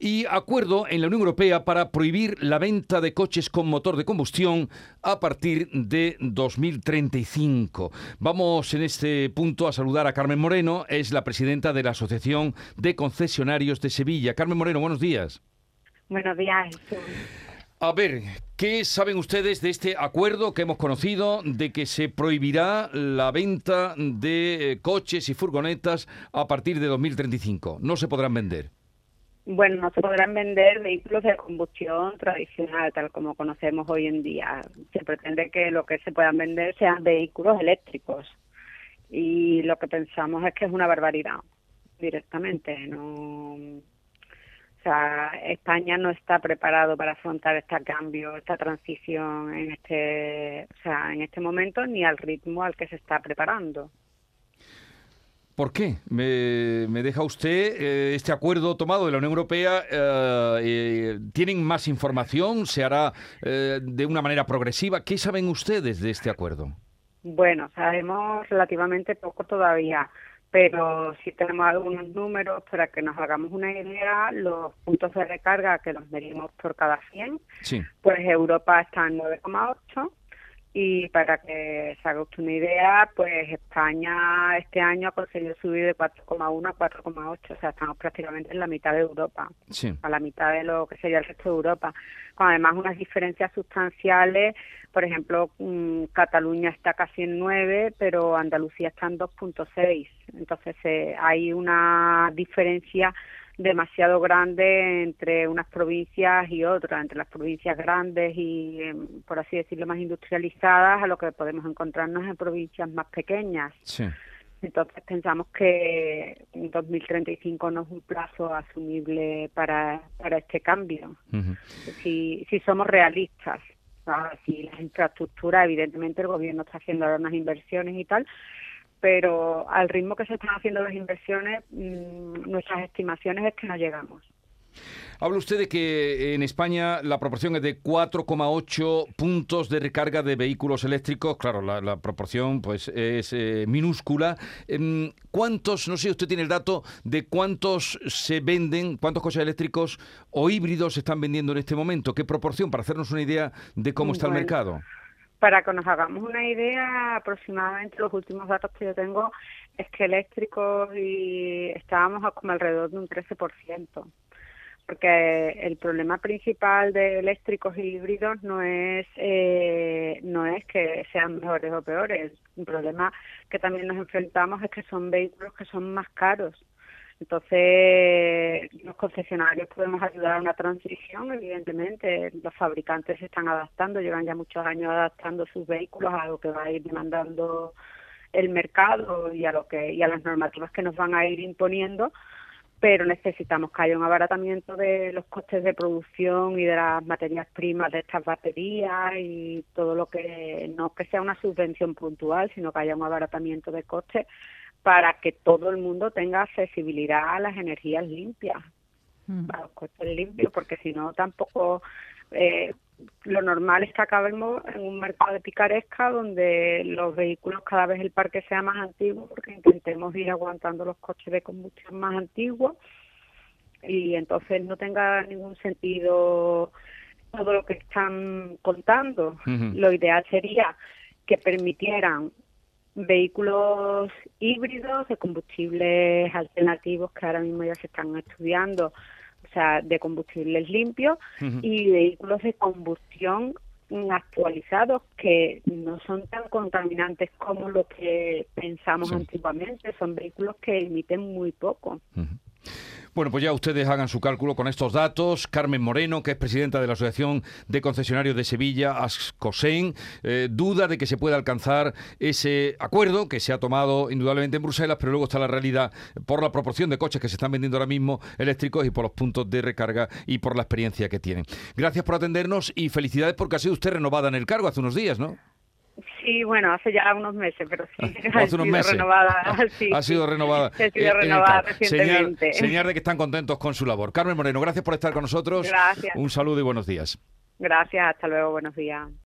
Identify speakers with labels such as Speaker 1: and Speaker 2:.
Speaker 1: y acuerdo en la Unión Europea para prohibir la venta de coches con motor de combustión a partir de 2035. Vamos en este punto a saludar a Carmen Moreno, es la presidenta de la Asociación de Concesionarios de Sevilla. Carmen Moreno, buenos días.
Speaker 2: Buenos días.
Speaker 1: A ver, ¿qué saben ustedes de este acuerdo que hemos conocido de que se prohibirá la venta de eh, coches y furgonetas a partir de 2035? No se podrán vender.
Speaker 2: Bueno, no se podrán vender vehículos de combustión tradicional, tal como conocemos hoy en día. Se pretende que lo que se puedan vender sean vehículos eléctricos. Y lo que pensamos es que es una barbaridad, directamente. No o sea, España no está preparado para afrontar este cambio, esta transición en este, o sea, en este momento ni al ritmo al que se está preparando.
Speaker 1: ¿Por qué? Me, deja usted eh, este acuerdo tomado de la Unión Europea. Eh, eh, ¿Tienen más información? ¿Se hará de una manera progresiva? ¿Qué saben ustedes de este acuerdo?
Speaker 2: Bueno, sabemos relativamente poco todavía pero si tenemos algunos números para que nos hagamos una idea, los puntos de recarga que los medimos por cada 100, pues Europa está en 9,8 y para que se haga usted una idea, pues España este año ha conseguido subir de 4,1 a 4,8, o sea, estamos prácticamente en la mitad de Europa, a la mitad de lo que sería el resto de Europa, con además unas diferencias sustanciales, por ejemplo, mm, Cataluña está casi en 9, pero Andalucía está en 2,6, entonces eh, hay una diferencia demasiado grande entre unas provincias y otras, entre las provincias grandes y, em, por así decirlo, más industrializadas, a lo que podemos encontrarnos en provincias más pequeñas. Entonces pensamos que 2035 no es un plazo asumible para, para este cambio. si, si somos realistas, si las infraestructuras, evidentemente el gobierno está haciendo ahora unas inversiones y tal, pero al ritmo que se están haciendo las inversiones, mm, nuestras estimaciones es que no llegamos.
Speaker 1: Habla usted de que en España la proporción es de 4,8 puntos de recarga de vehículos eléctricos. Claro, la, proporción pues es eh, minúscula. Em, ¿Cuántos, no sé, usted tiene el dato de cuántos se venden, cuántos coches eléctricos o híbridos se están vendiendo en este momento? ¿Qué proporción? Para hacernos una idea de cómo está el mercado.
Speaker 2: Para que nos hagamos una idea, aproximadamente los últimos datos que yo tengo es que eléctricos y estábamos como alrededor de un 13%, porque el problema principal de eléctricos y híbridos no es eh, no es que sean mejores o peores, un problema que también nos enfrentamos es que son vehículos que son más caros entonces, los concesionarios podemos ayudar a una transición, evidentemente. Los fabricantes se están adaptando, llevan ya muchos años adaptando sus vehículos a lo que va a ir demandando el mercado y a lo que y a las normativas que nos van a ir imponiendo, pero necesitamos que haya un abaratamiento de los costes de producción y de las materias primas de estas baterías y todo lo que no que sea una subvención puntual, sino que haya un abaratamiento de costes para que todo el mundo tenga accesibilidad a las energías limpias, mm. a los coches limpios, porque si no tampoco eh, lo normal es que acabemos en un mercado de picaresca donde los vehículos cada vez el parque sea más antiguo porque intentemos ir aguantando los coches de combustión más antiguos y entonces no tenga ningún sentido todo lo que están contando. Lo ideal sería que permitieran vehículos híbridos de combustibles alternativos que ahora mismo ya se están estudiando, o sea, de combustibles limpios y vehículos de combustión actualizados que no son tan contaminantes como lo que pensamos antiguamente, son vehículos que emiten muy poco.
Speaker 1: Bueno, pues ya ustedes hagan su cálculo con estos datos. Carmen Moreno, que es presidenta de la Asociación de Concesionarios de Sevilla, ASCOSEN, eh, duda de que se pueda alcanzar ese acuerdo que se ha tomado indudablemente en Bruselas, pero luego está la realidad por la proporción de coches que se están vendiendo ahora mismo eléctricos y por los puntos de recarga y por la experiencia que tienen. Gracias por atendernos y felicidades porque ha sido usted renovada en el cargo hace unos días, ¿no?
Speaker 2: Sí, bueno, hace ya unos meses, pero sí, ha sido renovada.
Speaker 1: ha sido renovada.
Speaker 2: Ha sido renovada recientemente.
Speaker 1: Señal, de que están contentos con su labor. Carmen Moreno, gracias por estar con nosotros.
Speaker 2: Gracias.
Speaker 1: Un saludo y buenos días.
Speaker 2: Gracias, hasta luego, buenos días.